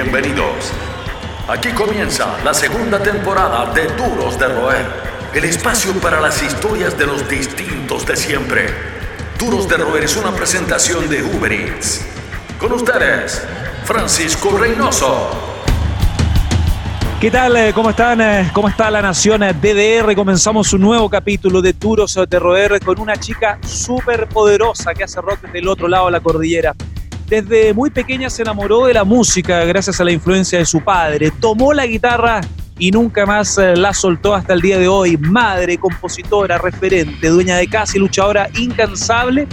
Bienvenidos. Aquí comienza la segunda temporada de Duros de Roer, el espacio para las historias de los distintos de siempre. Duros de Roer es una presentación de Uber Eats. Con ustedes, Francisco Reynoso. ¿Qué tal? Eh, ¿Cómo están? Eh, ¿Cómo está la nación DDR? Comenzamos un nuevo capítulo de Duros de Roer con una chica súper poderosa que hace rock desde el otro lado de la cordillera. Desde muy pequeña se enamoró de la música gracias a la influencia de su padre. Tomó la guitarra y nunca más eh, la soltó hasta el día de hoy. Madre, compositora, referente, dueña de casa y luchadora incansable.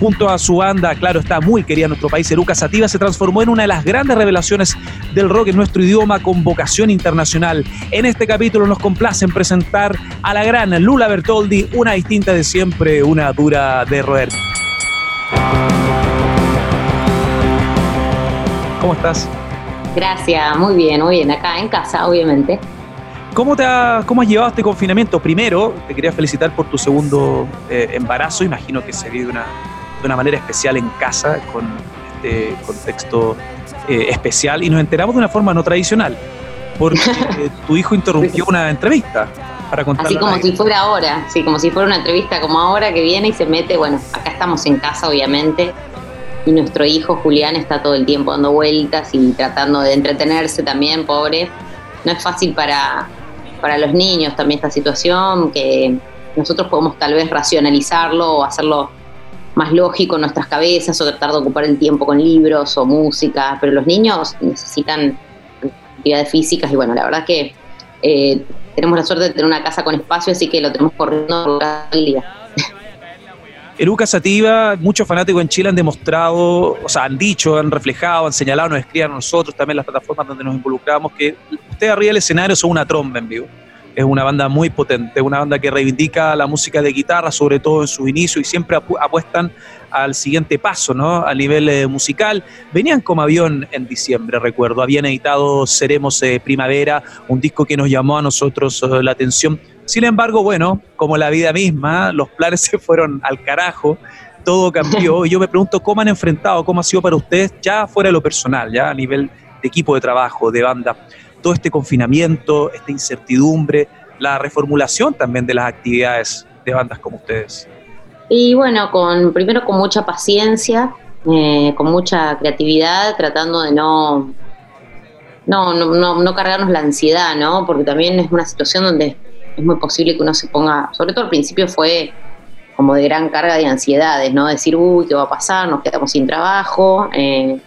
Junto a su banda, claro, está muy querida en nuestro país, Eruca Sativa se transformó en una de las grandes revelaciones del rock en nuestro idioma con vocación internacional. En este capítulo nos complace en presentar a la gran Lula Bertoldi, una distinta de siempre, una dura de roer. ¿Cómo estás? Gracias, muy bien, muy bien. Acá en casa, obviamente. ¿Cómo, te ¿Cómo has llevado este confinamiento? Primero, te quería felicitar por tu segundo eh, embarazo. Imagino que se vive de una, de una manera especial en casa, con este contexto eh, especial. Y nos enteramos de una forma no tradicional, porque eh, tu hijo interrumpió una entrevista para contar. Así como si fuera ahora, sí, como si fuera una entrevista como ahora que viene y se mete. Bueno, acá estamos en casa, obviamente y nuestro hijo Julián está todo el tiempo dando vueltas y tratando de entretenerse también, pobre. No es fácil para, para los niños también esta situación, que nosotros podemos tal vez racionalizarlo o hacerlo más lógico en nuestras cabezas o tratar de ocupar el tiempo con libros o música, pero los niños necesitan actividades físicas y bueno, la verdad que eh, tenemos la suerte de tener una casa con espacio, así que lo tenemos corriendo todo el día. Eruca Sativa, muchos fanáticos en Chile han demostrado, o sea, han dicho, han reflejado, han señalado, nos escriban a nosotros, también las plataformas donde nos involucramos, que ustedes arriba del escenario son una tromba en vivo. Es una banda muy potente, una banda que reivindica la música de guitarra, sobre todo en sus inicios, y siempre apuestan al siguiente paso, ¿no? A nivel eh, musical. Venían como avión en diciembre, recuerdo. Habían editado Seremos eh, Primavera, un disco que nos llamó a nosotros eh, la atención sin embargo, bueno, como la vida misma, los planes se fueron al carajo, todo cambió. Y yo me pregunto cómo han enfrentado, cómo ha sido para ustedes, ya fuera de lo personal, ya a nivel de equipo de trabajo, de banda, todo este confinamiento, esta incertidumbre, la reformulación también de las actividades de bandas como ustedes. Y bueno, con, primero con mucha paciencia, eh, con mucha creatividad, tratando de no no, no, no, cargarnos la ansiedad, ¿no? Porque también es una situación donde es muy posible que uno se ponga, sobre todo al principio fue como de gran carga de ansiedades, ¿no? Decir, uy, ¿qué va a pasar? Nos quedamos sin trabajo. Eh,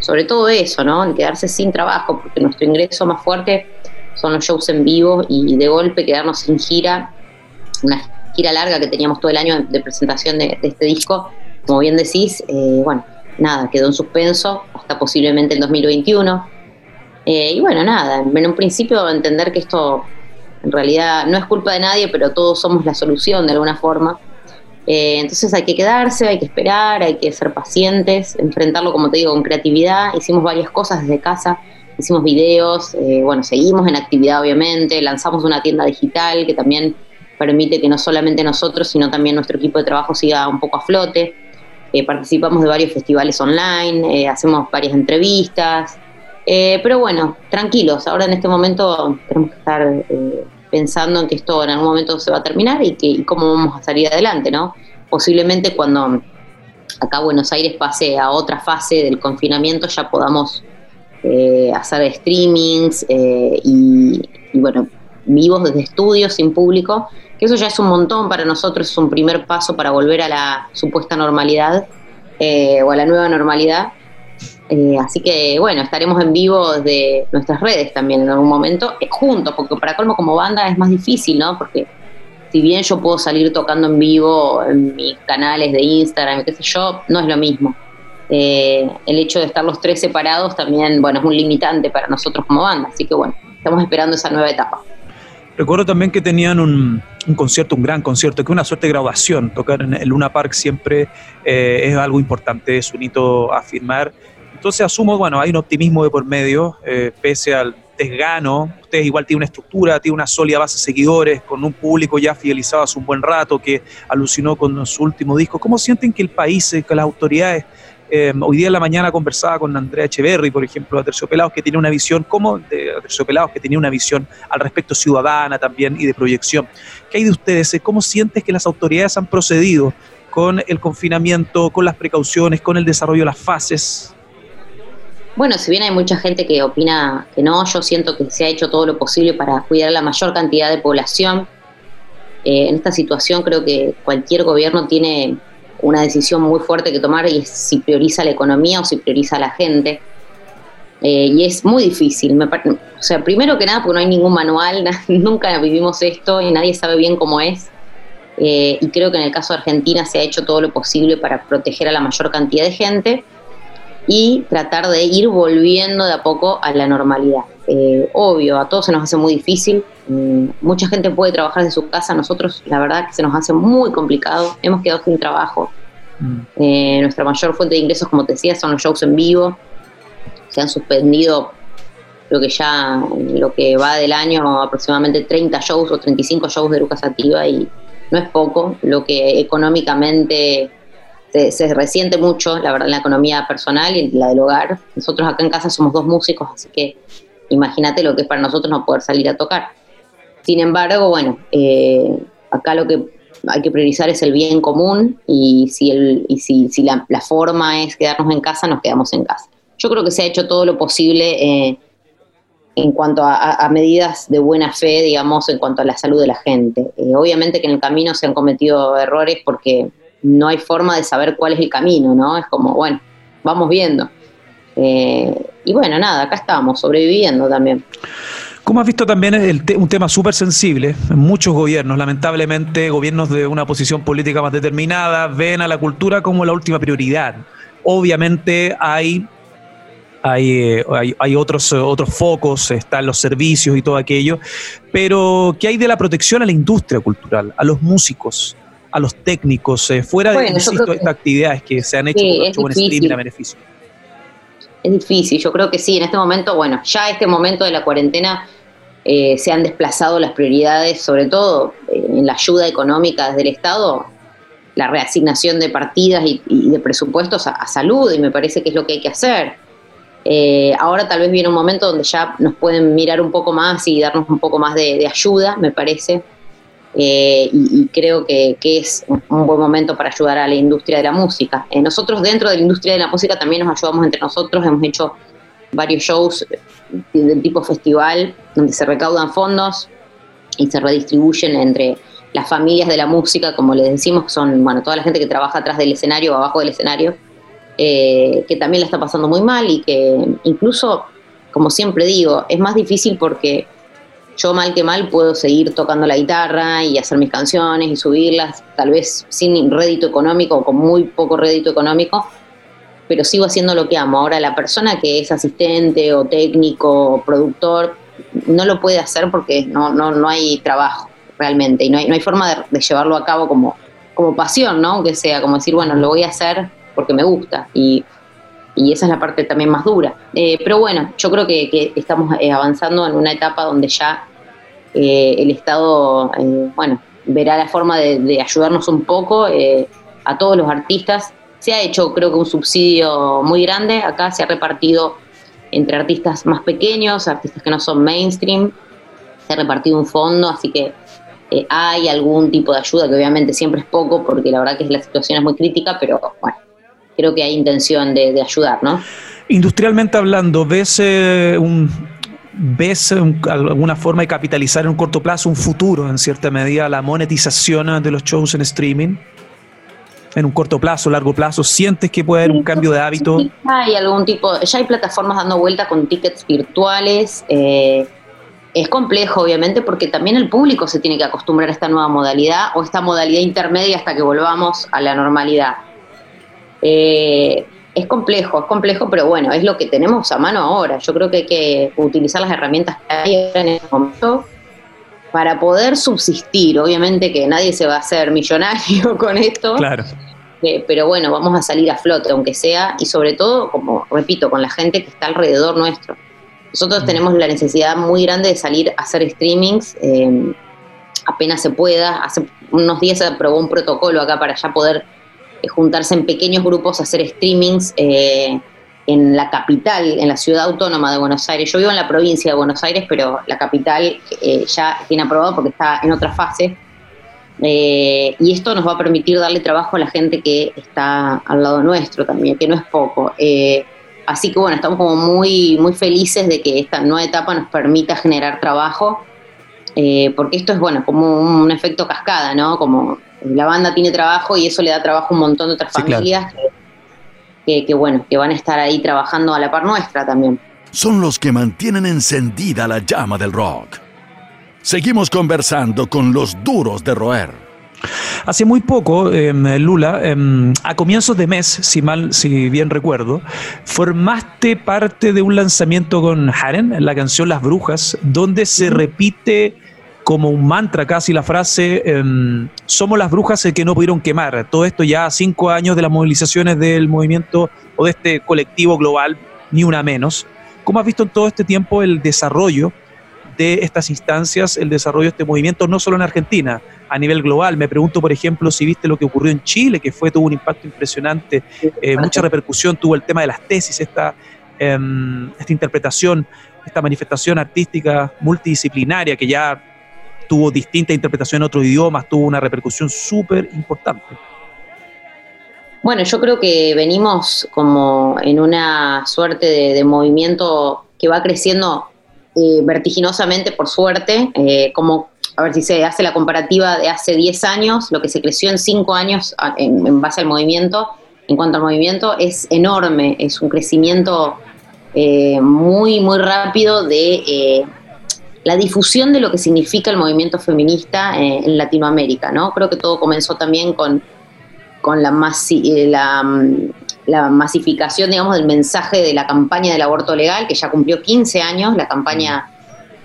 sobre todo eso, ¿no? El quedarse sin trabajo, porque nuestro ingreso más fuerte son los shows en vivo y de golpe quedarnos sin gira, una gira larga que teníamos todo el año de presentación de, este disco, como bien decís, eh, bueno, nada, quedó en suspenso hasta posiblemente el 2021. Eh, y bueno, nada, en un principio entender que esto en realidad no es culpa de nadie, pero todos somos la solución de alguna forma. Eh, entonces hay que quedarse, hay que esperar, hay que ser pacientes, enfrentarlo, como te digo, con creatividad. Hicimos varias cosas desde casa, hicimos videos, eh, bueno, seguimos en actividad obviamente, lanzamos una tienda digital que también permite que no solamente nosotros, sino también nuestro equipo de trabajo siga un poco a flote. Eh, participamos de varios festivales online, hacemos varias entrevistas, pero bueno, tranquilos, ahora en este momento tenemos que estar pensando en que esto en algún momento se va a terminar y, que, cómo vamos a salir adelante, ¿no? Posiblemente cuando acá Buenos Aires pase a otra fase del confinamiento ya podamos eh, hacer streamings eh, y, bueno, vivos desde estudios sin público, que eso ya es un montón para nosotros, es un primer paso para volver a la supuesta normalidad eh, o a la nueva normalidad. Eh, así que bueno, estaremos en vivo desde nuestras redes también en algún momento, eh, juntos, porque para colmo como banda es más difícil, ¿no? Porque si bien yo puedo salir tocando en vivo en mis canales de Instagram, qué sé yo, no es lo mismo. Eh, el hecho de estar los tres separados también, bueno, es un limitante para nosotros como banda, así que bueno, estamos esperando esa nueva etapa. Recuerdo también que tenían un, concierto, un gran concierto, que una suerte de graduación. Tocar en el Luna Park siempre es algo importante, es un hito a firmar. Entonces asumo, bueno, hay un optimismo de por medio, eh, pese al desgano. Ustedes igual tienen una estructura, tienen una sólida base de seguidores, con un público ya fidelizado hace un buen rato, que alucinó con su último disco. ¿Cómo sienten que el país, eh, que las autoridades Eh, hoy día en la mañana conversaba con Andrea Echeverry, por ejemplo, de Terciopelados, que tiene una visión, como de Terciopelados, que tenía una visión al respecto ciudadana también y de proyección. ¿Qué hay de ustedes? ¿Cómo sientes que las autoridades han procedido con el confinamiento, con las precauciones, con el desarrollo de las fases? Bueno, si bien hay mucha gente que opina que no, yo siento que se ha hecho todo lo posible para cuidar la mayor cantidad de población. Eh, en esta situación creo que cualquier gobierno tiene una decisión muy fuerte que tomar y es si prioriza la economía o si prioriza a la gente. Eh, y es muy difícil. o sea, primero que nada, porque no hay ningún manual, nunca vivimos esto y nadie sabe bien cómo es. Eh, y creo que en el caso de Argentina se ha hecho todo lo posible para proteger a la mayor cantidad de gente y tratar de ir volviendo de a poco a la normalidad. Eh, obvio, a todos se nos hace muy difícil. Mm, mucha gente puede trabajar de su casa, nosotros la verdad que se nos hace muy complicado. Hemos quedado sin trabajo. Mm. Eh, nuestra mayor fuente de ingresos, como te decía, son los shows en vivo. Se han suspendido, creo que ya lo que va del año, aproximadamente 30 shows o 35 shows de Lucas Activa y no es poco, lo que económicamente se, resiente mucho, la verdad, en la economía personal y la del hogar. Nosotros acá en casa somos dos músicos, así que imagínate lo que es para nosotros no poder salir a tocar. Sin embargo, bueno, eh, acá lo que hay que priorizar es el bien común y si, el, y si, si la, forma es quedarnos en casa, nos quedamos en casa. Yo creo que se ha hecho todo lo posible eh, en cuanto a, medidas de buena fe, digamos, en cuanto a la salud de la gente. Eh, obviamente que en el camino se han cometido errores porque no hay forma de saber cuál es el camino, ¿no? Es como, bueno, vamos viendo. Eh, y bueno, nada, acá estamos, sobreviviendo también. ¿Cómo has visto también un tema súper sensible? En muchos gobiernos, lamentablemente, gobiernos de una posición política más determinada, ven a la cultura como la última prioridad. Obviamente hay, hay, eh, hay, otros, otros focos, están los servicios y todo aquello, pero ¿qué hay de la protección a la industria cultural, a los músicos? A los técnicos, eh, fuera de estas actividades que se han hecho con streaming a beneficio? Es difícil, yo creo que sí, en este momento, bueno, ya este momento de la cuarentena eh, se han desplazado las prioridades, sobre todo eh, en la ayuda económica desde el Estado, la reasignación de partidas y, de presupuestos a, salud, y me parece que es lo que hay que hacer. ahora tal vez viene un momento donde ya nos pueden mirar un poco más y darnos un poco más de ayuda, me parece. Eh, y, creo que, es un, buen momento para ayudar a la industria de la música. Eh, nosotros dentro de la industria de la música también nos ayudamos entre nosotros, hemos hecho varios shows del tipo festival donde se recaudan fondos y se redistribuyen entre las familias de la música, como les decimos, que son bueno, toda la gente que trabaja atrás del escenario o abajo del escenario, eh, que también la está pasando muy mal y que incluso, como siempre digo, es más difícil porque yo mal que mal puedo seguir tocando la guitarra y hacer mis canciones y subirlas, tal vez sin rédito económico o con muy poco rédito económico, pero sigo haciendo lo que amo. Ahora la persona que es asistente o técnico o productor no lo puede hacer porque no, no, no hay trabajo realmente y no hay, no hay forma de, llevarlo a cabo como, como pasión, ¿no? Aunque sea como decir, bueno, lo voy a hacer porque me gusta y y esa es la parte también más dura. Eh, pero bueno, yo creo que, estamos eh, avanzando en una etapa donde ya eh, el Estado, bueno, verá la forma de, ayudarnos un poco a todos los artistas. Se ha hecho, creo que, un subsidio muy grande. Acá se ha repartido entre artistas más pequeños, artistas que no son mainstream. Se ha repartido un fondo, así que hay algún tipo de ayuda, que obviamente siempre es poco, porque la verdad que la situación es muy crítica, pero bueno, creo que hay intención de, ayudar, ¿no? Industrialmente hablando, ¿ves eh, un, ¿Ves alguna forma de capitalizar en un corto plazo un futuro, en cierta medida, la monetización de los shows en streaming? En un corto plazo, largo plazo, ¿sientes que puede haber un cambio de hábito? hay algún tipo, ya hay plataformas dando vuelta con tickets virtuales. Eh, es complejo, obviamente, porque también el público se tiene que acostumbrar a esta nueva modalidad o esta modalidad intermedia hasta que volvamos a la normalidad. Eh, es complejo, es complejo, pero bueno, es lo que tenemos a mano ahora. Yo creo que hay que utilizar las herramientas que hay en este momento para poder subsistir. Obviamente que nadie se va a hacer millonario con esto. Claro. Eh, pero bueno, vamos a salir a flote, aunque sea, y sobre todo, como repito, con la gente que está alrededor nuestro. Nosotros mm. tenemos la necesidad muy grande de salir a hacer streamings eh, apenas se pueda. Hace unos días se aprobó un protocolo acá para ya poder juntarse en pequeños grupos, hacer streamings en la capital, en la ciudad autónoma de Buenos Aires. Yo vivo en la provincia de Buenos Aires, pero la capital ya tiene aprobado porque está en otra fase. y esto nos va a permitir darle trabajo a la gente que está al lado nuestro también, que no es poco. Así que bueno, estamos como muy, muy felices de que esta nueva etapa nos permita generar trabajo, eh, porque esto es bueno, como un efecto cascada, ¿no? Como la banda tiene trabajo y eso le da trabajo a un montón de otras familias que, bueno, que van a estar ahí trabajando a la par nuestra también. Son los que mantienen encendida la llama del rock. Seguimos conversando con los duros de roer. Hace muy poco, em, Lula, em, a comienzos de mes, si mal, si bien recuerdo, formaste parte de un lanzamiento con Haren, la canción Las Brujas, donde se repite como un mantra casi la frase, em, somos las brujas el que no pudieron quemar. Todo esto ya a cinco años de las movilizaciones del movimiento o de este colectivo global, ni una menos. ¿Cómo has visto en todo este tiempo el desarrollo de estas instancias, el desarrollo de este movimiento, no solo en Argentina, a nivel global. Me pregunto, por ejemplo, si viste lo que ocurrió en Chile, que fue tuvo un impacto impresionante, eh, mucha repercusión tuvo el tema de las tesis, esta, em, esta interpretación, esta manifestación artística multidisciplinaria que ya tuvo distinta interpretación en otros idiomas, tuvo una repercusión súper importante. Bueno, yo creo que venimos como en una suerte de movimiento que va creciendo eh, vertiginosamente, por suerte, eh, como, a ver si se hace la comparativa de hace 10 años, lo que se creció en 5 años en, base al movimiento, en cuanto al movimiento, es enorme, es un crecimiento eh, muy, muy rápido de la difusión de lo que significa el movimiento feminista en Latinoamérica, ¿no? Creo que todo comenzó también con, con la, la mm, la masificación, digamos, del mensaje de la campaña del aborto legal, que ya cumplió 15 años, la campaña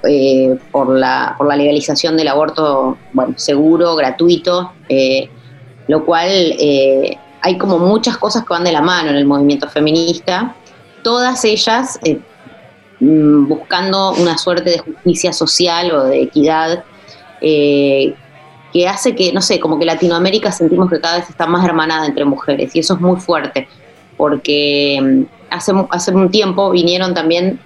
eh, por, la, por la legalización del aborto, bueno, seguro, gratuito, eh, lo cual eh, hay como muchas cosas que van de la mano en el movimiento feminista, todas ellas mm, buscando una suerte de justicia social o de equidad que hace que, no sé, como que Latinoamérica sentimos que cada vez está más hermanada entre mujeres y eso es muy fuerte porque mm, hace, hace un tiempo vinieron también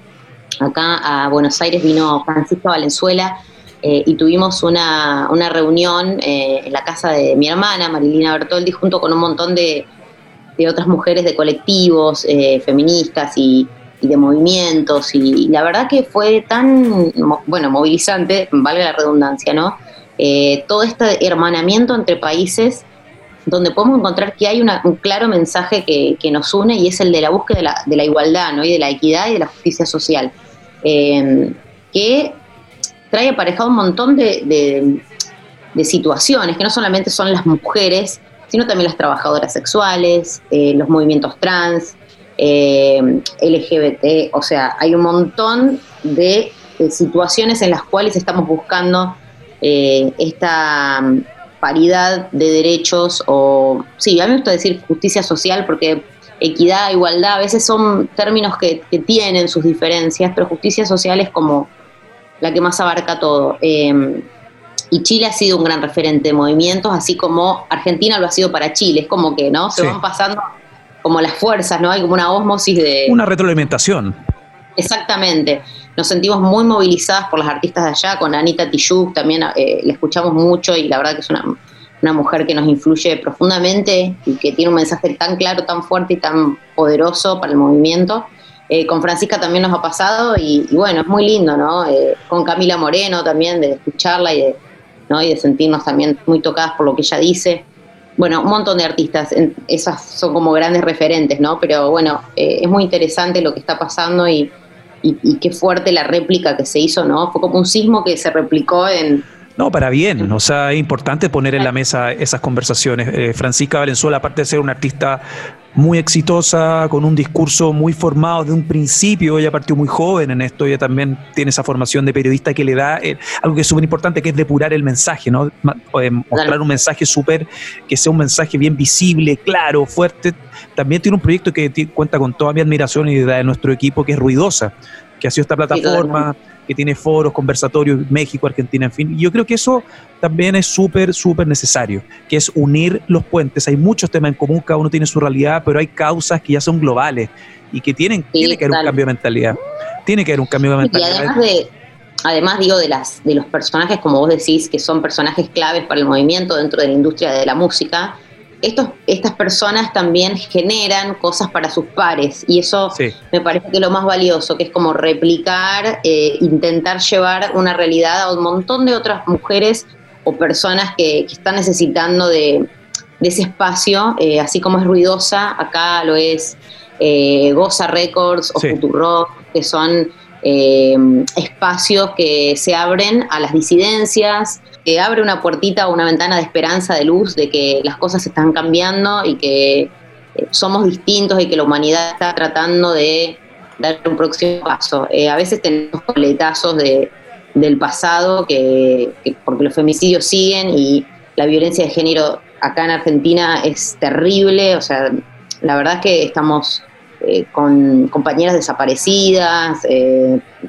acá a Buenos Aires, vino Francisco Valenzuela eh, y tuvimos una, reunión eh, en la casa de mi hermana, Marilina Bertoldi, junto con un montón de, otras mujeres de colectivos eh, feministas y, de movimientos y, la verdad que fue tan, bueno, movilizante, valga la redundancia, ¿no? todo este hermanamiento entre países donde podemos encontrar que hay un claro mensaje que, nos une y es el de la búsqueda de la, igualdad ¿no? y de la equidad y de la justicia social, em, que trae aparejado un montón de, situaciones, que no solamente son las mujeres, sino también las trabajadoras sexuales, eh, los movimientos trans, em, LGBT, o sea, hay un montón de, situaciones en las cuales estamos buscando eh, esta paridad de derechos o, sí, a mí me gusta decir justicia social porque equidad, igualdad, a veces son términos que, tienen sus diferencias, pero justicia social es como la que más abarca todo. Em, y Chile ha sido un gran referente de movimientos, así como Argentina lo ha sido para Chile, es como que, ¿no? Se van pasando como las fuerzas, ¿no? Hay como una osmosis de... Una retroalimentación. Exactamente nos sentimos muy movilizadas por las artistas de allá, con Anita Tijoux también eh, la escuchamos mucho y la verdad que es una, mujer que nos influye profundamente y que tiene un mensaje tan claro, tan fuerte y tan poderoso para el movimiento. Eh, con Francisca también nos ha pasado y, bueno, es muy lindo, ¿no? Eh, con Camila Moreno también, de escucharla y de, ¿no? y de sentirnos también muy tocadas por lo que ella dice. Bueno, un montón de artistas, esas son como grandes referentes, ¿no? Pero bueno, es muy interesante lo que está pasando y, y, qué fuerte la réplica que se hizo, ¿no? Fue como un sismo que se replicó en, no, para bien. O sea, es importante poner en la mesa esas conversaciones. Eh, Francisca Valenzuela, aparte de ser una artista muy exitosa, con un discurso muy formado de un principio, ella partió muy joven en esto, ella también tiene esa formación de periodista que le da eh, algo que es súper importante, que es depurar el mensaje, ¿no? Eh, mostrar un mensaje súper, que sea un mensaje bien visible, claro, fuerte. También tiene un proyecto que cuenta con toda mi admiración y de nuestro equipo, que es Ruidosa, que ha sido esta plataforma que tiene foros, conversatorios, México, Argentina, en fin. yo creo que eso también es súper, súper necesario, que es unir los puentes. Hay muchos temas en común, cada uno tiene su realidad, pero hay causas que ya son globales y que tienen, tiene que haber un cambio de mentalidad. Tiene que haber un cambio de mentalidad. Y además de, además digo de las de los personajes como vos decís que son personajes claves para el movimiento dentro de la industria de la música estos, estas personas también generan cosas para sus pares y eso me parece que es lo más valioso, que es como replicar, eh, intentar llevar una realidad a un montón de otras mujeres o personas que, están necesitando de, ese espacio, eh, así como es ruidosa, acá lo es eh, Goza Records o Futuro, que son espacios que se abren a las disidencias, que abre una puertita o una ventana de esperanza, de luz, de que las cosas están cambiando y que eh, somos distintos y que la humanidad está tratando de dar un próximo paso. Eh, a veces tenemos coletazos de, del pasado, que, porque los femicidios siguen y la violencia de género acá en Argentina es terrible, o sea, la verdad es que estamos eh, con compañeras desaparecidas,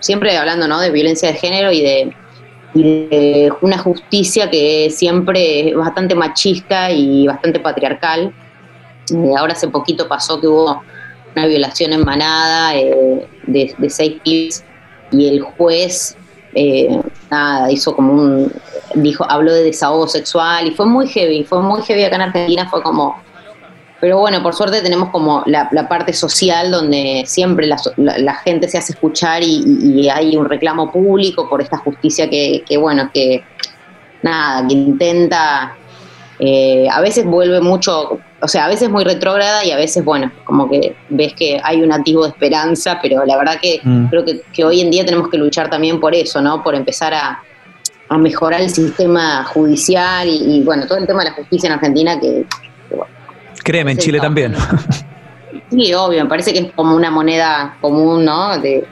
siempre hablando ¿no? de violencia de género y de una justicia que siempre es bastante machista y bastante patriarcal. Eh, ahora hace poquito pasó que hubo una violación en manada eh, de, seis pibes y el juez eh, hizo como un dijo, habló de desahogo sexual y fue muy heavy, fue muy heavy acá en Argentina, fue como pero bueno, por suerte tenemos como la, parte social donde siempre la, gente se hace escuchar y, hay un reclamo público por esta justicia que, bueno, que nada, que intenta, eh, a veces vuelve mucho, o sea, a veces muy retrógrada y a veces, bueno, como que ves que hay un atisbo de esperanza, pero la verdad que mm. creo que, hoy en día tenemos que luchar también por eso, ¿no? Por empezar a, mejorar el sistema judicial y, y, bueno, todo el tema de la justicia en Argentina que Créeme, en Chile también. Sí, obvio, me parece que es como una moneda común, ¿no? De,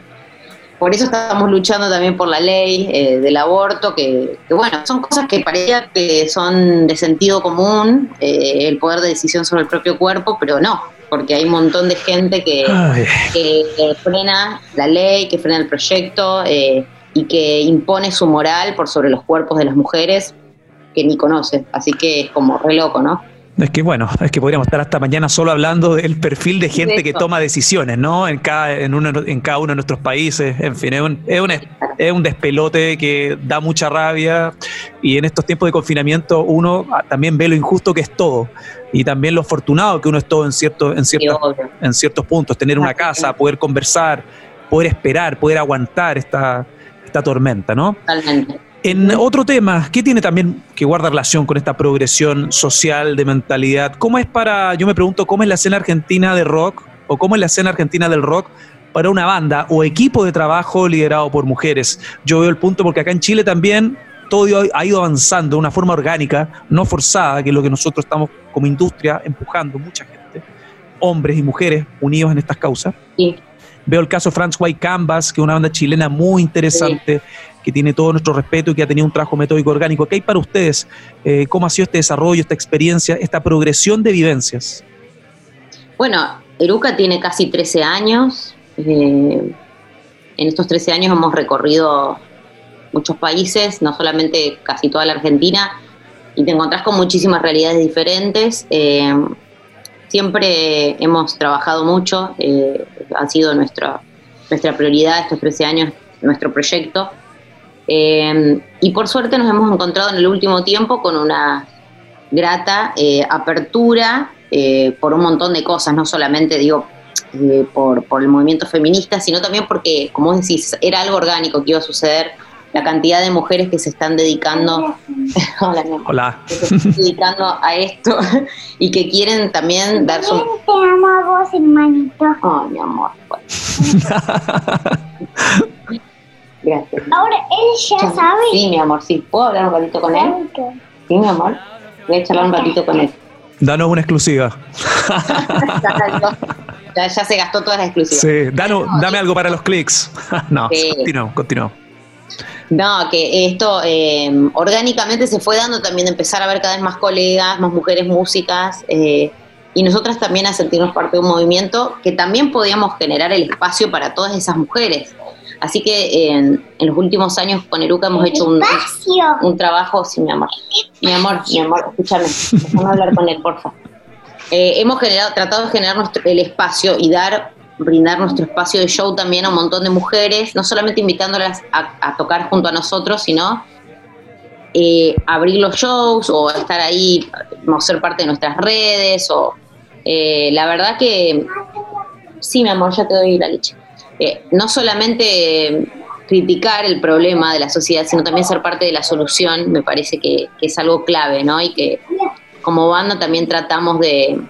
por eso estamos luchando también por la ley eh, del aborto, que, bueno, son cosas que parecía que son de sentido común, eh, el poder de decisión sobre el propio cuerpo, pero no, porque hay un montón de gente que, frena la ley, que frena el proyecto eh, y que impone su moral por sobre los cuerpos de las mujeres que ni conoce. Así que es como re loco, ¿no? Es que bueno, es que podríamos estar hasta mañana solo hablando del perfil de gente que toma decisiones, ¿no? En cada, en, uno, en cada uno de nuestros países. En fin, es un, es, un, es un despelote que da mucha rabia. Y en estos tiempos de confinamiento uno también ve lo injusto que es todo. Y también lo afortunado que uno es todo en, cierto, en, ciertos, en ciertos puntos. Tener una casa, poder conversar, poder esperar, poder aguantar esta, esta tormenta, ¿no? Totalmente. En otro tema, ¿qué tiene también que guarda relación con esta progresión social de mentalidad? ¿Cómo es para, yo me pregunto, cómo es la escena argentina de rock o cómo es la escena argentina del rock para una banda o equipo de trabajo liderado por mujeres? Yo veo el punto porque acá en Chile también todo ha ido avanzando de una forma orgánica, no forzada, que es lo que nosotros estamos como industria empujando, mucha gente, hombres y mujeres unidos en estas causas. Sí. Veo el caso Franz White Canvas, que es una banda chilena muy interesante, que tiene todo nuestro respeto y que ha tenido un trabajo metódico orgánico. ¿Qué hay para ustedes? Eh, ¿Cómo ha sido este desarrollo, esta experiencia, esta progresión de vivencias? Bueno, Eruca tiene casi 13 años. Eh, en estos 13 años hemos recorrido muchos países, no solamente casi toda la Argentina, y te encontrás con muchísimas realidades diferentes. Eh, siempre hemos trabajado mucho, eh, ha sido nuestra, nuestra prioridad estos 13 años, nuestro proyecto. Eh, y por suerte nos hemos encontrado en el último tiempo con una grata eh, apertura por un montón de cosas, no solamente digo por, por el movimiento feminista, sino también porque, como decís, era algo orgánico que iba a suceder la cantidad de mujeres que se están dedicando, Hola, dedicando a esto y que quieren también dar su... Te amo a vos, hermanito. Ay, mi amor. Gracias. Ahora él ya, sabe. Sí, mi amor, sí. ¿Puedo hablar un ratito con él? Sí, mi amor. Voy a charlar un ratito con él. Danos una exclusiva. ya, ya, se gastó todas las exclusivas. Sí, dame algo para los clics. no, sí. continúo, no, que esto eh, orgánicamente se fue dando también de empezar a ver cada vez más colegas, más mujeres músicas, eh, y nosotras también a sentirnos parte de un movimiento que también podíamos generar el espacio para todas esas mujeres. Así que en, los últimos años con Eruca hemos hecho un, un, trabajo, sí, mi amor, mi amor, mi amor, escúchame, déjame hablar con él, porfa. Eh, hemos generado, tratado de generar nuestro, el espacio y dar, brindar nuestro espacio de show también a un montón de mujeres, no solamente invitándolas a, tocar junto a nosotros, sino eh, abrir los shows o estar ahí, o ser parte de nuestras redes, o eh, la verdad que sí, mi amor, ya te doy la leche. No solamente criticar el problema de la sociedad, sino también ser parte de la solución, me parece que, que es algo clave, ¿no? Y que como banda también tratamos de,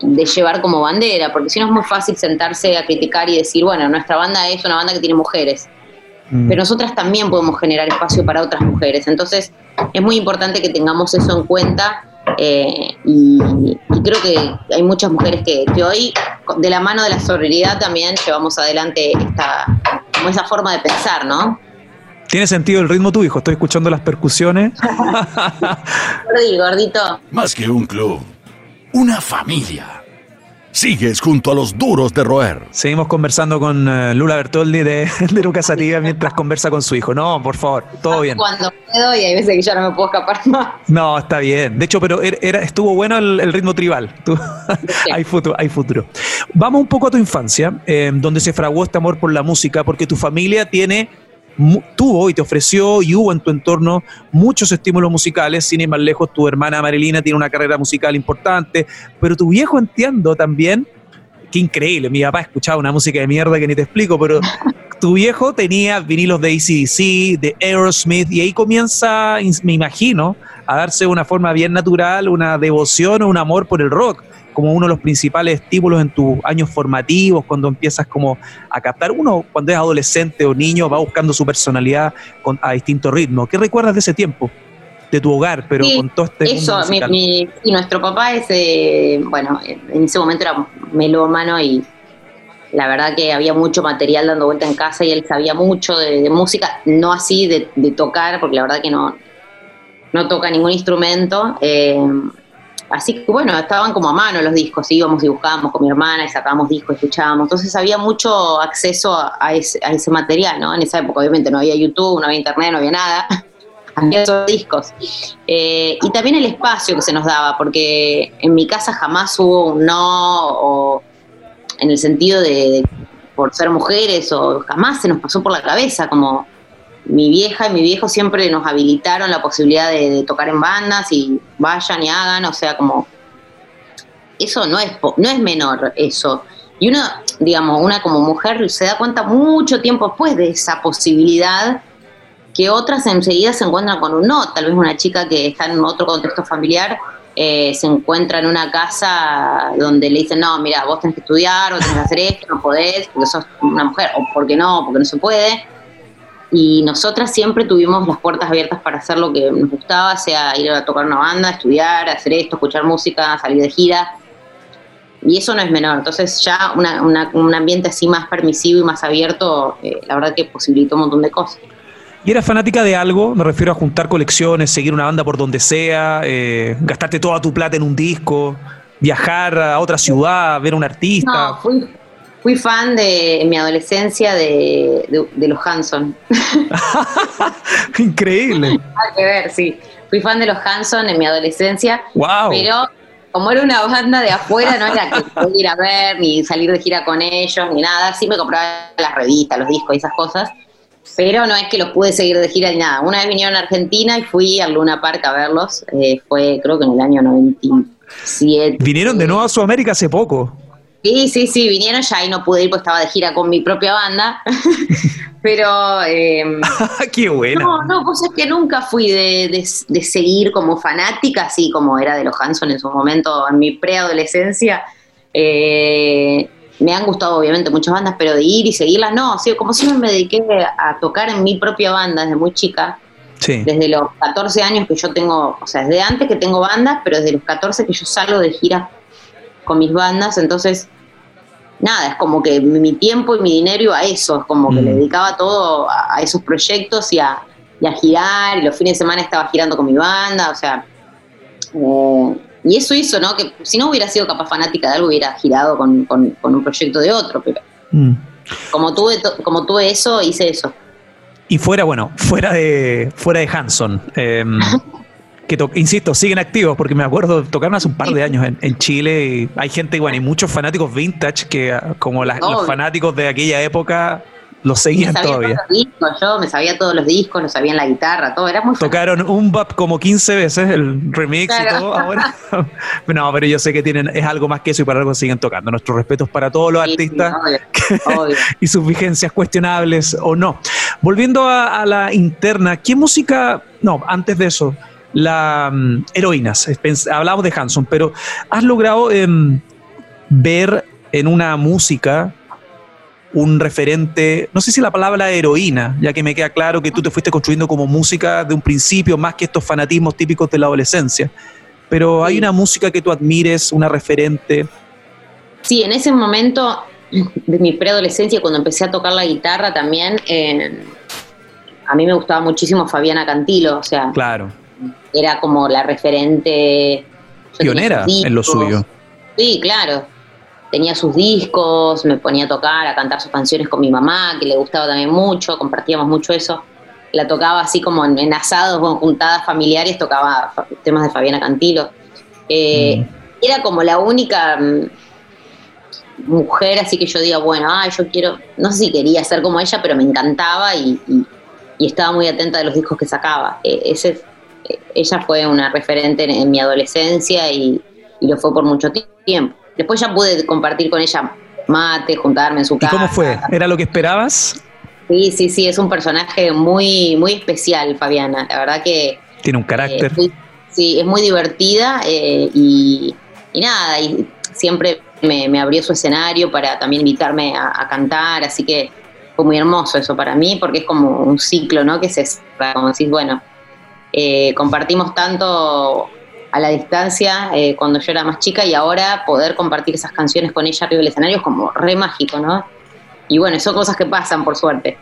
llevar como bandera, porque si no es muy fácil sentarse a criticar y decir, bueno, nuestra banda es una banda que tiene mujeres, mm. pero nosotras también podemos generar espacio para otras mujeres, entonces es muy importante que tengamos eso en cuenta eh, y, creo que hay muchas mujeres que, que, hoy, de la mano de la sororidad, también llevamos adelante esta, como esa forma de pensar, ¿no? ¿Tiene sentido el ritmo tu hijo? Estoy escuchando las percusiones. Gordito, gordito. Más que un club, una familia. Sigues junto a los duros de roer. Seguimos conversando con eh, Lula Bertoldi de, de Lucas Sativa mientras conversa con su hijo. No, por favor, todo bien. Cuando puedo y hay veces que ya no me puedo escapar más. No, está bien. De hecho, pero era, estuvo bueno el, ritmo tribal. hay, futuro, hay futuro. Vamos un poco a tu infancia, eh, donde se fraguó este amor por la música, porque tu familia tiene tuvo y te ofreció y hubo en tu entorno muchos estímulos musicales, sin ir más lejos, tu hermana Marilina tiene una carrera musical importante, pero tu viejo entiendo también, qué increíble, mi papá escuchaba una música de mierda que ni te explico, pero tu viejo tenía vinilos de ACDC, de Aerosmith, y ahí comienza, me imagino, a darse una forma bien natural, una devoción o un amor por el rock como uno de los principales estímulos en tus años formativos, cuando empiezas como a captar. Uno cuando es adolescente o niño va buscando su personalidad con, a distintos ritmos. ¿Qué recuerdas de ese tiempo? De tu hogar, pero con todo este Eso, mi, nuestro papá es, eh, bueno, en ese momento era melómano y la verdad que había mucho material dando vuelta en casa y él sabía mucho de, música, no así de, tocar, porque la verdad que no, no toca ningún instrumento. Eh, Así que bueno, estaban como a mano los discos, íbamos y buscábamos con mi hermana y sacábamos discos, escuchábamos. Entonces había mucho acceso a ese, material, ¿no? En esa época obviamente no había YouTube, no había internet, no había nada. había esos discos. Eh, y también el espacio que se nos daba, porque en mi casa jamás hubo un no, o en el sentido de por ser mujeres, o jamás se nos pasó por la cabeza como mi vieja y mi viejo siempre nos habilitaron la posibilidad de, tocar en bandas y vayan y hagan, o sea, como eso no es no es menor eso. Y uno, digamos, una como mujer se da cuenta mucho tiempo después de esa posibilidad que otras enseguida se encuentran con un no. Tal vez una chica que está en otro contexto familiar eh, se encuentra en una casa donde le dicen, no, mira, vos tenés que estudiar, vos tenés que hacer esto, no podés, porque sos una mujer, o porque no, porque no se puede y nosotras siempre tuvimos las puertas abiertas para hacer lo que nos gustaba, sea ir a tocar una banda, estudiar, hacer esto, escuchar música, salir de gira. Y eso no es menor. Entonces ya un ambiente así más permisivo y más abierto, eh, la verdad que posibilitó un montón de cosas. ¿Y eras fanática de algo? Me refiero a juntar colecciones, seguir una banda por donde sea, eh, gastarte toda tu plata en un disco, viajar a otra ciudad, ver a un artista. No, fui, Fui fan de en mi adolescencia de, los Hanson. Increíble. Hay que ver, sí. Fui fan de los Hanson en mi adolescencia. Wow. Pero como era una banda de afuera, no era que podía ir a ver, ni salir de gira con ellos, ni nada. Sí me compraba las revistas, los discos y esas cosas. Pero no es que los pude seguir de gira ni nada. Una vez vinieron a Argentina y fui a Luna Park a verlos. Eh, fue creo que en el año 97. Vinieron de nuevo a Sudamérica hace poco. Sí, sí, sí, vinieron ya y no pude ir porque estaba de gira con mi propia banda. Pero. Eh, ¡Qué bueno! No, no, pues es que nunca fui de, seguir como fanática, así como era de los Hanson en su momento, en mi preadolescencia. Eh, me han gustado, obviamente, muchas bandas, pero de ir y seguirlas, no. Sí, como siempre me dediqué a tocar en mi propia banda desde muy chica. Sí. Desde los 14 años que yo tengo, o sea, desde antes que tengo bandas, pero desde los 14 que yo salgo de gira con mis bandas, entonces, nada, es como que mi tiempo y mi dinero a eso, es como que le mm. dedicaba todo a, esos proyectos y a, girar, y los fines de semana estaba girando con mi banda, o sea, eh, y eso hizo, ¿no? Que si no hubiera sido capaz fanática de algo, hubiera girado con, un proyecto de otro, pero... Mm. Como tuve, como tuve eso, hice eso. Y fuera, bueno, fuera de, fuera de Hanson, em, que insisto, siguen activos, porque me acuerdo, tocaron hace un par de años en, Chile y hay gente, bueno, y muchos fanáticos vintage que como los fanáticos de aquella época lo seguían todavía. yo me sabía todos los discos, lo sabía en la guitarra, todo, era muy Tocaron un bap como 15 veces, el remix y todo ahora. no, pero yo sé que tienen, es algo más que eso y para algo siguen tocando. Nuestros respetos para todos los artistas y sus vigencias cuestionables o no. Volviendo a, la interna, ¿qué música, no, antes de eso, la mm, heroínas, hablamos de Hanson, pero has logrado em, ver en una música un referente, no sé si la palabra heroína, ya que me queda claro que tú te fuiste construyendo como música de un principio, más que estos fanatismos típicos de la adolescencia. Pero hay una música que tú admires, una referente. Sí, en ese momento de mi preadolescencia, cuando empecé a tocar la guitarra también, eh, a mí me gustaba muchísimo Fabiana Cantilo, o sea, claro. Era como la referente. Pionera en lo suyo. Sí, claro tenía sus discos, me ponía a tocar, a cantar sus canciones con mi mamá, que le gustaba también mucho, compartíamos mucho eso. La tocaba así como en, asados en juntadas familiares, tocaba temas de Fabiana Cantilo. Eh, mm. Era como la única mm, mujer, así que yo diga, bueno, ah, yo quiero, no sé si quería ser como ella, pero me encantaba y, estaba muy atenta de los discos que sacaba. Eh, ese, ella fue una referente en, mi adolescencia y lo fue por mucho tiempo. Después ya pude compartir con ella mate, juntarme en su casa. ¿Y cómo fue? ¿Era lo que esperabas? Sí, sí, sí, es un personaje muy, muy especial, Fabiana. La verdad que... Tiene un carácter. Eh, sí, es muy divertida eh, y, nada, y siempre me, abrió su escenario para también invitarme a, cantar, así que fue muy hermoso eso para mí, porque es como un ciclo, ¿no? Que se, como decís, bueno, eh, compartimos tanto a la distancia eh, cuando yo era más chica y ahora poder compartir esas canciones con ella arriba del escenario es como re mágico, ¿no? Y bueno, son cosas que pasan, por suerte.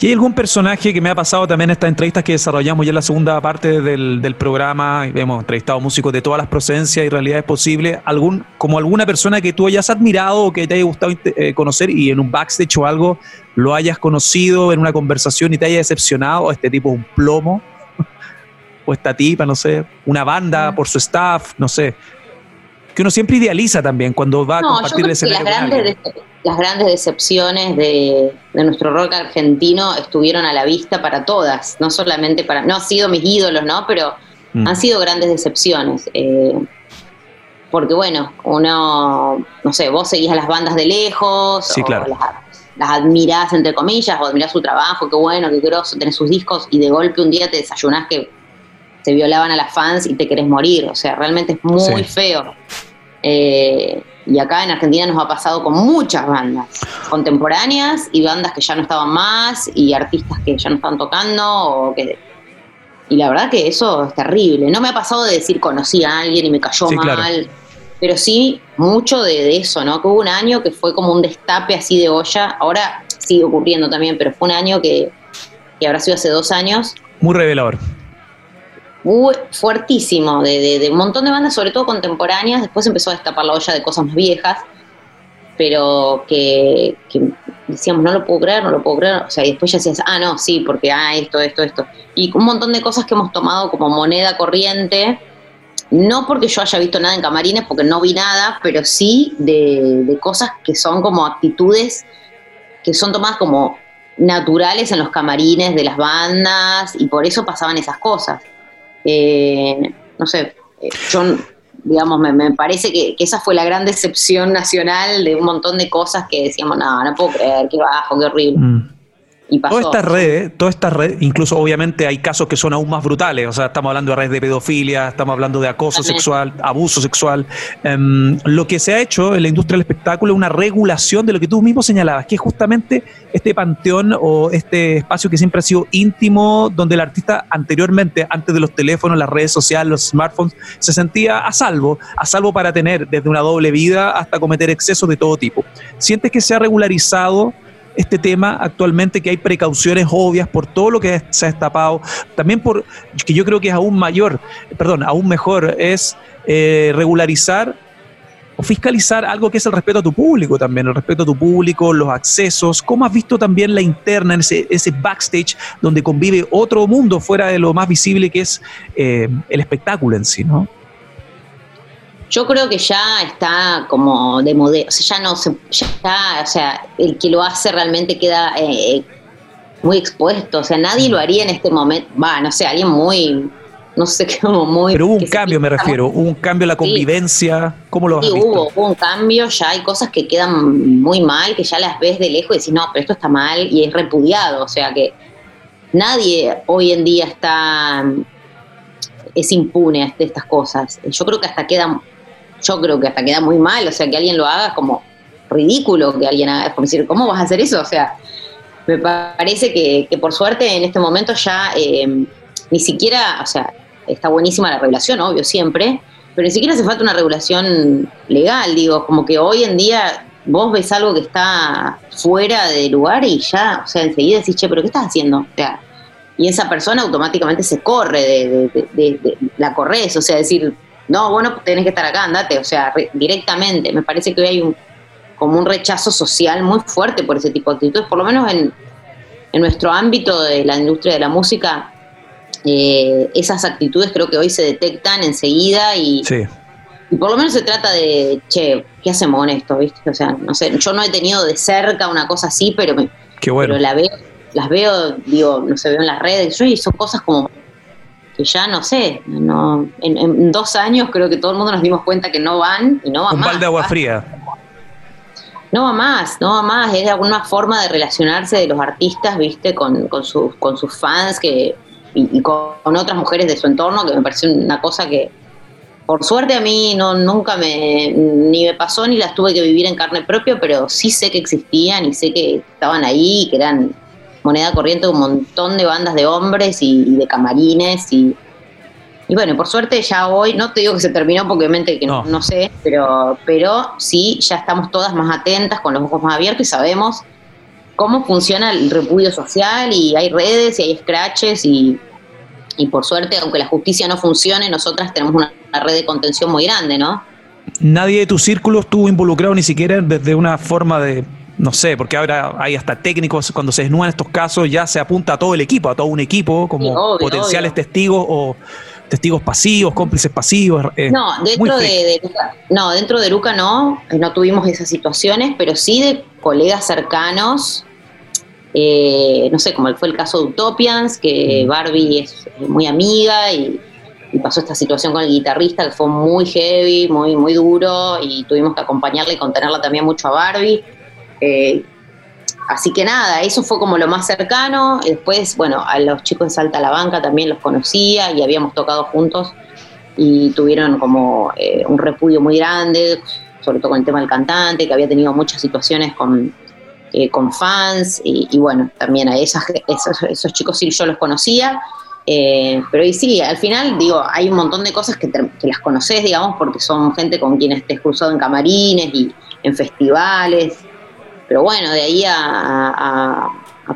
¿Y hay algún personaje que me ha pasado también en estas entrevistas que desarrollamos ya en la segunda parte del, del programa? Hemos entrevistado músicos de todas las procedencias y realidades posibles. Algún, como alguna persona que tú hayas admirado o que te haya gustado eh, conocer y en un backstage o algo lo hayas conocido en una conversación y te haya decepcionado, este tipo es un plomo o esta tipa, no sé, una banda por su staff, no sé. Que uno siempre idealiza también cuando va a compartir el escenario. Las grandes, las grandes decepciones de, nuestro rock argentino estuvieron a la vista para todas, no solamente para. No han sido mis ídolos, ¿no? Pero mm. han sido grandes decepciones. Eh, porque bueno, uno, no sé, vos seguís a las bandas de lejos, sí, claro. las, las, admirás entre comillas, o admirás su trabajo, qué bueno, qué grosso, tenés sus discos, y de golpe un día te desayunás que se violaban a las fans y te querés morir. O sea, realmente es muy feo. Eh, y acá en Argentina nos ha pasado con muchas bandas contemporáneas y bandas que ya no estaban más y artistas que ya no están tocando o que y la verdad que eso es terrible. No me ha pasado de decir conocí a alguien y me cayó mal, pero sí mucho de, eso, ¿no? Que hubo un año que fue como un destape así de olla. Ahora sigue ocurriendo también, pero fue un año que, que habrá sido hace dos años. Muy revelador fuertísimo de, un montón de bandas, sobre todo contemporáneas. Después empezó a destapar la olla de cosas más viejas, pero que, decíamos, no lo puedo creer, no lo puedo creer. O sea, y después ya decías, ah, no, sí, porque, ah, esto, esto, esto. Y un montón de cosas que hemos tomado como moneda corriente. No porque yo haya visto nada en camarines, porque no vi nada, pero sí de, de cosas que son como actitudes que son tomadas como naturales en los camarines de las bandas y por eso pasaban esas cosas. Eh, no sé, eh, yo, digamos, me, parece que, esa fue la gran decepción nacional de un montón de cosas que decíamos, no, no puedo creer, qué bajo, qué horrible. Mm. Toda esta red, toda esta red, incluso obviamente hay casos que son aún más brutales, o sea, estamos hablando de redes de pedofilia, estamos hablando de acoso sexual, abuso sexual. Em, lo que se ha hecho en la industria del espectáculo es una regulación de lo que tú mismo señalabas, que es justamente este panteón o este espacio que siempre ha sido íntimo, donde el artista anteriormente, antes de los teléfonos, las redes sociales, los smartphones, se sentía a salvo, a salvo para tener desde una doble vida hasta cometer excesos de todo tipo. ¿Sientes que se ha regularizado? Este tema actualmente, que hay precauciones obvias por todo lo que se ha destapado, también por, que yo creo que es aún mayor, perdón, aún mejor, es eh, regularizar o fiscalizar algo que es el respeto a tu público también, el respeto a tu público, los accesos. ¿Cómo has visto también la interna, ese, ese backstage donde convive otro mundo fuera de lo más visible que es eh, el espectáculo en sí, ¿no? Yo creo que ya está como de modelo, o sea, ya no se, ya, o sea, el que lo hace realmente queda eh, muy expuesto, o sea, nadie lo haría en este momento, va, no sé, alguien muy no sé, como muy... Pero hubo un cambio, me refiero, hubo un cambio en la convivencia, ¿cómo lo has sí? Hubo, hubo un cambio, ya hay cosas que quedan muy mal, que ya las ves de lejos y decís, no, pero esto está mal y es repudiado, o sea que nadie hoy en día está, es impune de estas cosas. Yo creo que hasta queda, yo creo que hasta queda muy mal, o sea, que alguien lo haga como ridículo que alguien haga, es como decir, ¿cómo vas a hacer eso? O sea, me parece que, que por suerte en este momento ya... Eh, ni siquiera, o sea, está buenísima la regulación, obvio, siempre, pero ni siquiera hace falta una regulación legal, digo, como que hoy en día vos ves algo que está fuera de lugar y ya, o sea, enseguida decís, che, pero ¿qué estás haciendo? O sea, y esa persona automáticamente se corre de, la corres, o sea, decir, no, bueno, tenés que estar acá, andate, o sea, directamente. Me parece que hoy hay un, como un rechazo social muy fuerte por ese tipo de actitudes, por lo menos en, en nuestro ámbito de la industria de la música, eh, esas actitudes creo que hoy se detectan enseguida y, por lo menos se trata de, che, ¿qué hacemos con esto? ¿viste? O sea, no sé, yo no he tenido de cerca una cosa así, pero, me, pero la veo, las veo, digo, no sé, veo en las redes, yo y son cosas como que ya no sé, no, en, dos años creo que todo el mundo nos dimos cuenta que no van y no va Un más. de agua fría. No va más, no va más, es alguna forma de relacionarse de los artistas, viste, con, con, sus, con sus fans que y, con, otras mujeres de su entorno, que me pareció una cosa que, por suerte a mí no nunca me ni me pasó ni las tuve que vivir en carne propia, pero sí sé que existían y sé que estaban ahí, que eran moneda corriente un montón de bandas de hombres y, de camarines y, y bueno, por suerte ya hoy, no te digo que se terminó porque obviamente que no, no sé, pero, pero sí, ya estamos todas más atentas, con los ojos más abiertos y sabemos cómo funciona el repudio social y hay redes y hay scratches y, y por suerte, aunque la justicia no funcione, nosotras tenemos una, red de contención muy grande, ¿no? Nadie de tu círculo estuvo involucrado ni siquiera desde una forma de, no sé, porque ahora hay hasta técnicos, cuando se desnudan estos casos ya se apunta a todo el equipo, a todo un equipo, como potenciales testigos o testigos pasivos, cómplices pasivos. Eh, no, dentro de, no, dentro de Luca no, no tuvimos esas situaciones, pero sí de colegas cercanos eh, no sé, como fue el caso de Utopians, que Barbie es muy amiga y, pasó esta situación con el guitarrista que fue muy heavy, muy, muy duro y tuvimos que acompañarla y contenerla también mucho a Barbie. Eh, así que nada, eso fue como lo más cercano. Después, bueno, a los chicos de Salta a la Banca también los conocía y habíamos tocado juntos y tuvieron como eh, un repudio muy grande, sobre todo con el tema del cantante, que había tenido muchas situaciones con, eh, con fans y, bueno, también a esas, esos, chicos sí yo los conocía. Pero y sí, al final, digo, hay un montón de cosas que, las conoces, digamos, porque son gente con quienes te has cruzado en camarines y en festivales. Pero bueno, de ahí a,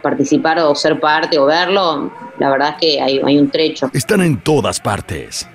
participar o ser parte o verlo, la verdad es que hay, hay un trecho. Están en todas partes.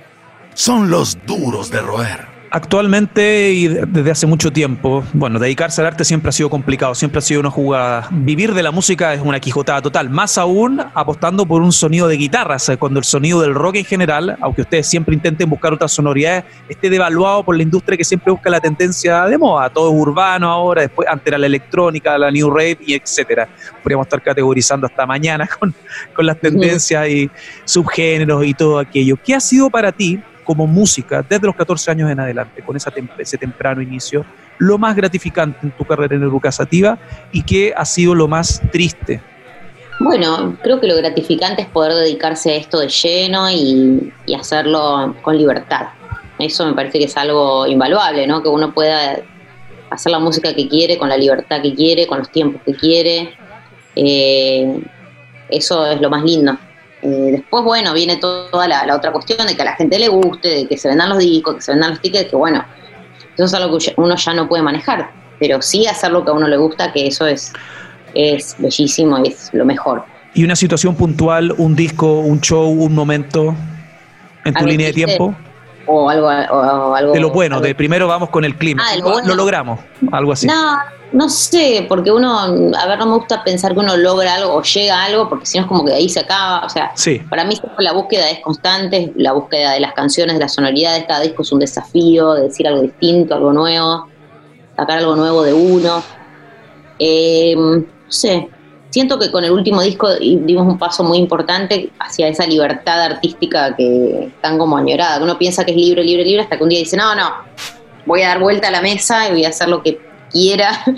Son los duros de roer. Actualmente y desde hace mucho tiempo, bueno, dedicarse al arte siempre ha sido complicado, siempre ha sido una jugada. Vivir de la música es una quijotada total, más aún apostando por un sonido de guitarras, cuando el sonido del rock en general, aunque ustedes siempre intenten buscar otras sonoridades, esté devaluado por la industria que siempre busca la tendencia de moda. Todo es urbano ahora, después antes era la electrónica, la new rave y etcétera. Podríamos estar categorizando hasta mañana con, con las tendencias y subgéneros y todo aquello. ¿Qué ha sido para ti como música desde los 14 años en adelante, con esa ese temprano inicio, lo más gratificante en tu carrera en educativa y qué ha sido lo más triste? Bueno, creo que lo gratificante es poder dedicarse a esto de lleno y, hacerlo con libertad. Eso me parece que es algo invaluable, ¿no? Que uno pueda hacer la música que quiere, con la libertad que quiere, con los tiempos que quiere. Eh, eso es lo más lindo. Eh, después, bueno, viene toda la, otra cuestión de que a la gente le guste, de que se vendan los discos, que se vendan los tickets, que bueno, eso es algo que uno ya no puede manejar, pero sí hacer lo que a uno le gusta, que eso es, es bellísimo y es lo mejor. ¿Y una situación puntual, un disco, un show, un momento en tu línea de tiempo? o algo, o algo de lo bueno, algo- de primero vamos con el clima. Ah, lo lo, bueno. lo logramos, algo así. No, no sé, porque uno, a ver, no me gusta pensar que uno logra algo o llega a algo, porque si no es como que de ahí se acaba. O sea, Sí, para mí la búsqueda es constante, la búsqueda de las canciones, de las sonoridades, cada disco es un desafío, de decir algo distinto, algo nuevo, sacar algo nuevo de uno. Eh, no sé, siento que con el último disco dimos un paso muy importante hacia esa libertad artística que tan como añorada, que uno piensa que es libre, libre, libre, hasta que un día dice, no, no, voy a dar vuelta a la mesa y voy a hacer lo que quiera.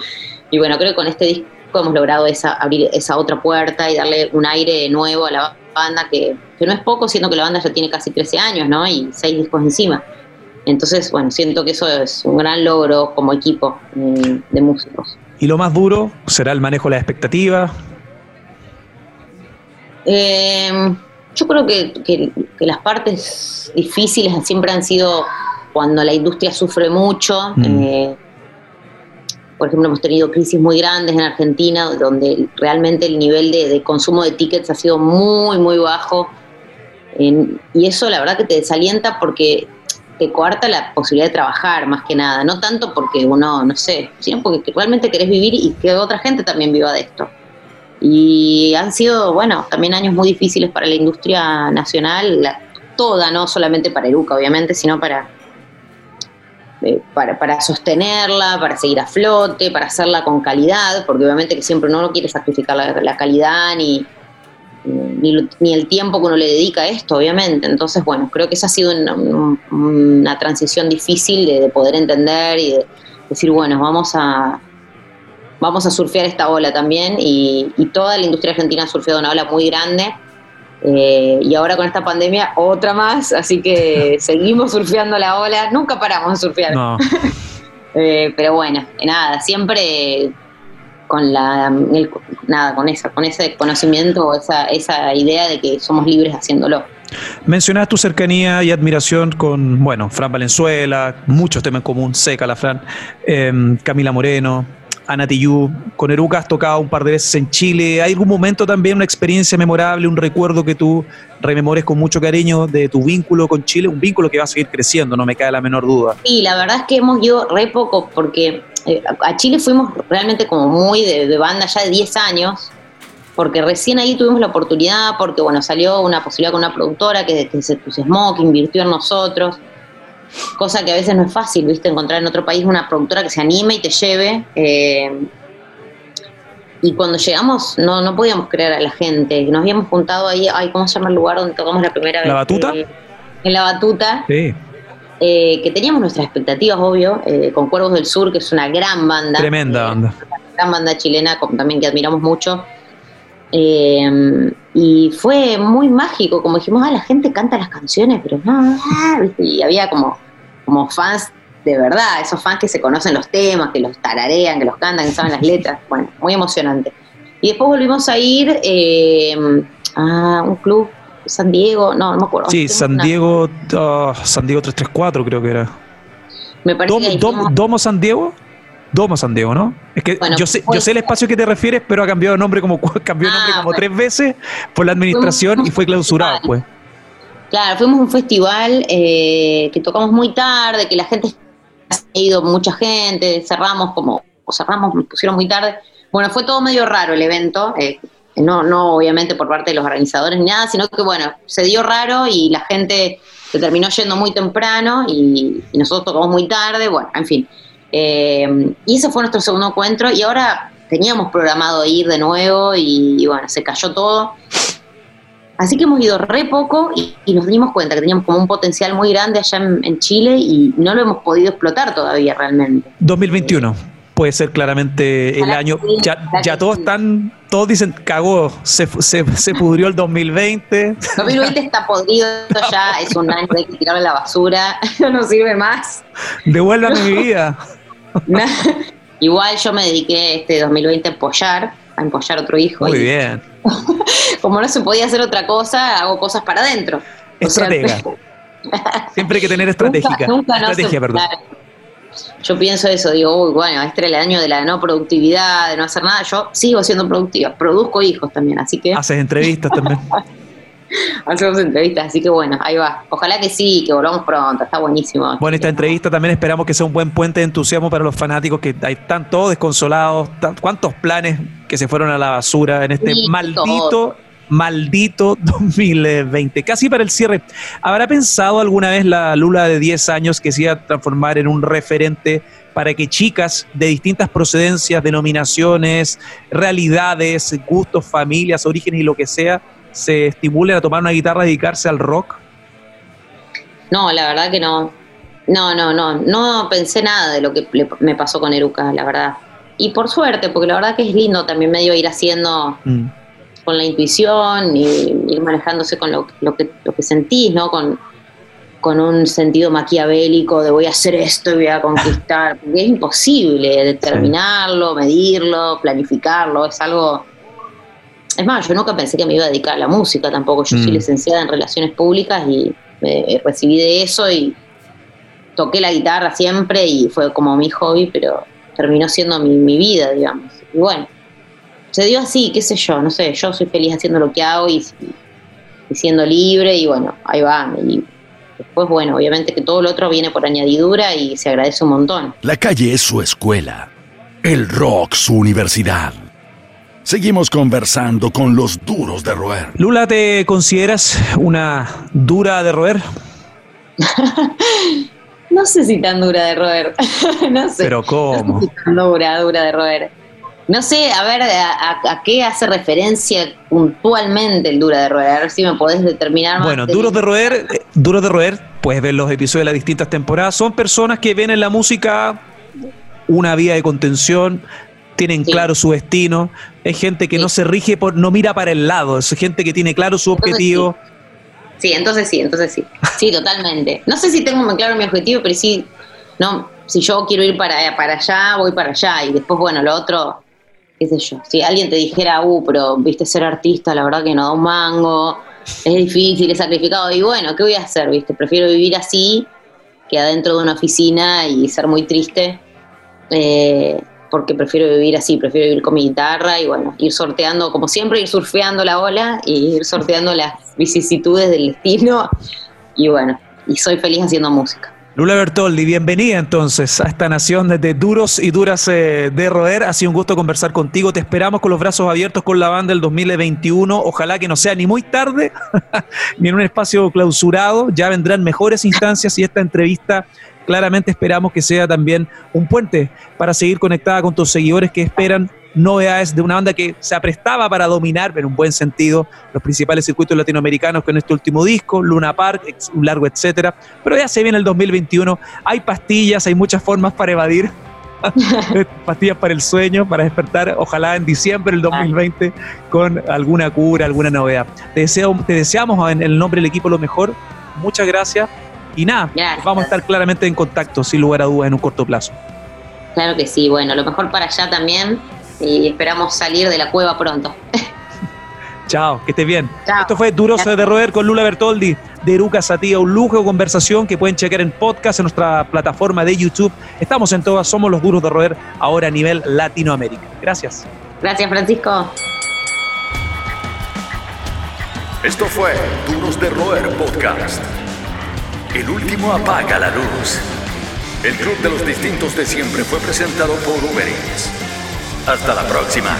Y bueno, creo que con este disco hemos logrado esa, abrir esa otra puerta y darle un aire nuevo a la banda, que, que no es poco, siendo que la banda ya tiene casi 13 años, ¿no? Y seis discos encima. Entonces, bueno, siento que eso es un gran logro como equipo eh, de músicos. y lo más duro será el manejo de las expectativas. Eh, yo creo que, que- que las partes difíciles siempre han sido cuando la industria sufre mucho. Mm. eh, por ejemplo, hemos tenido crisis muy grandes en Argentina, donde realmente el nivel de, consumo de tickets ha sido muy, muy bajo. Y eso la verdad que te desalienta porque te coarta la posibilidad de trabajar más que nada. No tanto porque uno, no sé, sino porque realmente querés vivir y que otra gente también viva de esto. Y han sido, bueno, también años muy difíciles para la industria nacional, toda, no solamente para Eruca, obviamente, sino para, eh, para, para sostenerla, para seguir a flote, para hacerla con calidad, porque obviamente que siempre uno no quiere sacrificar la, la calidad ni, ni, el tiempo que uno le dedica a esto, obviamente. Entonces, bueno, creo que esa ha sido una, una transición difícil de, de poder entender y de decir, bueno, vamos a, vamos a surfear esta ola también y, y toda la industria argentina ha surfeado una ola muy grande eh, y ahora con esta pandemia otra más, así que seguimos surfeando la ola, nunca paramos de surfear, No, Eh, pero bueno, nada, siempre con la el- nada con esa con ese conocimiento esa, esa idea de que somos libres haciéndolo. mencionas tu cercanía y admiración con, bueno, Fran Valenzuela, muchos temas en común, Seca la Fran, em, Camila Moreno, Ana Tijoux, con Eruca has tocado un par de veces en Chile. ¿Hay algún momento también, una experiencia memorable, un recuerdo que tú rememores con mucho cariño de tu vínculo con Chile? Un vínculo que va a seguir creciendo, no me cae la menor duda. Sí, la verdad es que hemos ido re poco porque eh, a Chile fuimos realmente como muy de, de banda ya de 10 años, porque recién ahí tuvimos la oportunidad, porque bueno, salió una posibilidad con una productora que, que se entusiasmó, que invirtió en nosotros, cosa que a veces no es fácil, viste, encontrar en otro país una productora que se anime y te lleve. eh, y cuando llegamos no, no podíamos creer a la gente, nos habíamos juntado ahí, ay, ¿cómo se llama el lugar donde tocamos la primera vez? ¿La Batuta? Eh, en la batuta Sí, eh, que teníamos nuestras expectativas, obvio, eh, con Cuervos del Sur, que es una gran banda. tremenda banda. gran banda chilena también que admiramos mucho. Eh, y fue muy mágico, como dijimos, ah, la gente canta las canciones, pero no, ah", y había como, como fans de verdad, esos fans que se conocen los temas, que los tararean, que los cantan, que saben las letras, bueno, muy emocionante. Y después volvimos a ir eh, a un club, San Diego, no, no me acuerdo. Sí, Hicimos San una- Diego, ah, San Diego 334 creo que era. Me parece que Domo San Diego. Domo San Diego, ¿no? Es que Bueno, yo, sé, yo sé el espacio que te refieres, pero ha cambiado de nombre como cambió Ah, nombre como bueno. tres veces por la administración y fue clausurado, pues. Claro, fuimos a un festival eh, que tocamos muy tarde, que la gente ha ido mucha gente, cerramos como, o cerramos, nos pusieron muy tarde. Bueno, fue todo medio raro el evento, eh, no, no obviamente por parte de los organizadores ni nada, sino que bueno, se dio raro y la gente se terminó yendo muy temprano y, y nosotros tocamos muy tarde, bueno, en fin. Eh, y ese fue nuestro segundo encuentro y ahora teníamos programado ir de nuevo y, y bueno, se cayó todo. Así que hemos ido re poco y, y nos dimos cuenta que teníamos como un potencial muy grande allá en, en Chile y no lo hemos podido explotar todavía realmente. 2021 puede ser claramente el año. Ya, ya todos están, todos dicen cagó, se, se, se pudrió el 2020. 2020 está podrido ya, es un año hay que tirarlo a la basura, no sirve más. Devuélvame mi vida. Igual yo me dediqué este 2020 a empollar, a empollar otro hijo. Muy y bien. Como no se podía hacer otra cosa, hago cosas para adentro. O sea, Estratega. Siempre hay que tener estratégica. Nunca, nunca no Estrategia, se- perdón. Yo pienso eso, digo, uy, bueno, este era el año de la no productividad, de no hacer nada. Yo sigo siendo productiva, produzco hijos también, así que Haces entrevistas también. hacemos entrevistas, así que bueno, ahí va. Ojalá que sí, que volvamos pronto, está buenísimo. Bueno, esta entrevista también esperamos que sea un buen puente de entusiasmo para los fanáticos que están todos desconsolados. ¿Cuántos planes que se fueron a la basura en este maldito maldito 2020. Casi para el cierre, ¿habrá pensado alguna vez la Lula de 10 años que se iba a transformar en un referente para que chicas de distintas procedencias, denominaciones, realidades, gustos, familias, orígenes y lo que sea, se estimulen a tomar una guitarra y dedicarse al rock? No, la verdad que no. No, no, no. No pensé nada de lo que me pasó con Eruca, la verdad. Y por suerte, porque la verdad que es lindo también medio ir haciendo... Mm con la intuición y ir manejándose con lo, que, lo que sentís, ¿no? Con, con un sentido maquiavélico de voy a hacer esto y voy a conquistar. Es imposible determinarlo, medirlo, planificarlo. Es algo. Es más, yo nunca pensé que me iba a dedicar a la música tampoco. Yo soy mm. licenciada en Relaciones Públicas y me recibí de eso y toqué la guitarra siempre y fue como mi hobby, pero terminó siendo mi, mi vida, digamos. Y bueno, se dio así, qué sé yo, no sé, yo soy feliz haciendo lo que hago y, siendo libre y bueno, ahí va. Y después, bueno, obviamente que todo lo otro viene por añadidura y se agradece un montón. La calle es su escuela, el rock su universidad. Seguimos conversando con los duros de roer. Lula, ¿te consideras una dura de roer? no sé si tan dura de roer. no sé. Pero ¿cómo? dura, dura de roer. No sé, a ver, a, qué hace referencia puntualmente el Dura de Roer? A ver si me podés determinar más. Bueno, Duros de Roer, eh, Duros de Roer, puedes ver los episodios de las distintas temporadas, son personas que ven en la música una vía de contención, tienen claro su destino, es gente que no se rige por, no mira para el lado, es gente que tiene claro su objetivo. Sí. entonces sí, entonces sí. Sí, totalmente. No sé si tengo muy claro mi objetivo, pero sí, no, si yo quiero ir para, para allá, voy para allá. Y después, bueno, lo otro qué sé yo, si alguien te dijera, uh, pero viste ser artista, la verdad que no da un mango, es difícil, es sacrificado, y bueno, ¿qué voy a hacer? ¿Viste? Prefiero vivir así que adentro de una oficina y ser muy triste, eh, porque prefiero vivir así, prefiero vivir con mi guitarra y bueno, ir sorteando, como siempre, ir surfeando la ola y ir sorteando las vicisitudes del destino, y bueno, y soy feliz haciendo música. Lula Bertoldi, bienvenida entonces a esta nación de duros y duras eh, de roer. Ha sido un gusto conversar contigo. Te esperamos con los brazos abiertos con la banda del 2021. Ojalá que no sea ni muy tarde ni en un espacio clausurado. Ya vendrán mejores instancias y esta entrevista claramente esperamos que sea también un puente para seguir conectada con tus seguidores que esperan novedades de una banda que se aprestaba para dominar, en un buen sentido, los principales circuitos latinoamericanos con este último disco, Luna Park, un largo etcétera. Pero ya se viene el 2021, hay pastillas, hay muchas formas para evadir. pastillas para el sueño, para despertar, ojalá en diciembre del 2020 con alguna cura, alguna novedad. Te, deseo, te deseamos en el nombre del equipo lo mejor. Muchas gracias. Y nada, vamos a estar claramente en contacto, sin lugar a dudas, en un corto plazo. Claro que sí, bueno, lo mejor para allá también y esperamos salir de la cueva pronto. Chao, que estés bien. Esto fue Duros de Roer con Lula Bertoldi de Eruca Satía, un lujo de conversación que pueden checar en podcast en nuestra plataforma de YouTube. Estamos en todas, somos los Duros de Roer, ahora a nivel Latinoamérica. Gracias. Gracias, Francisco. Esto fue Duros de Roer Podcast. El último apaga la luz. El Club de los Distintos de Siempre fue presentado por Uber Eats. Hasta la próxima.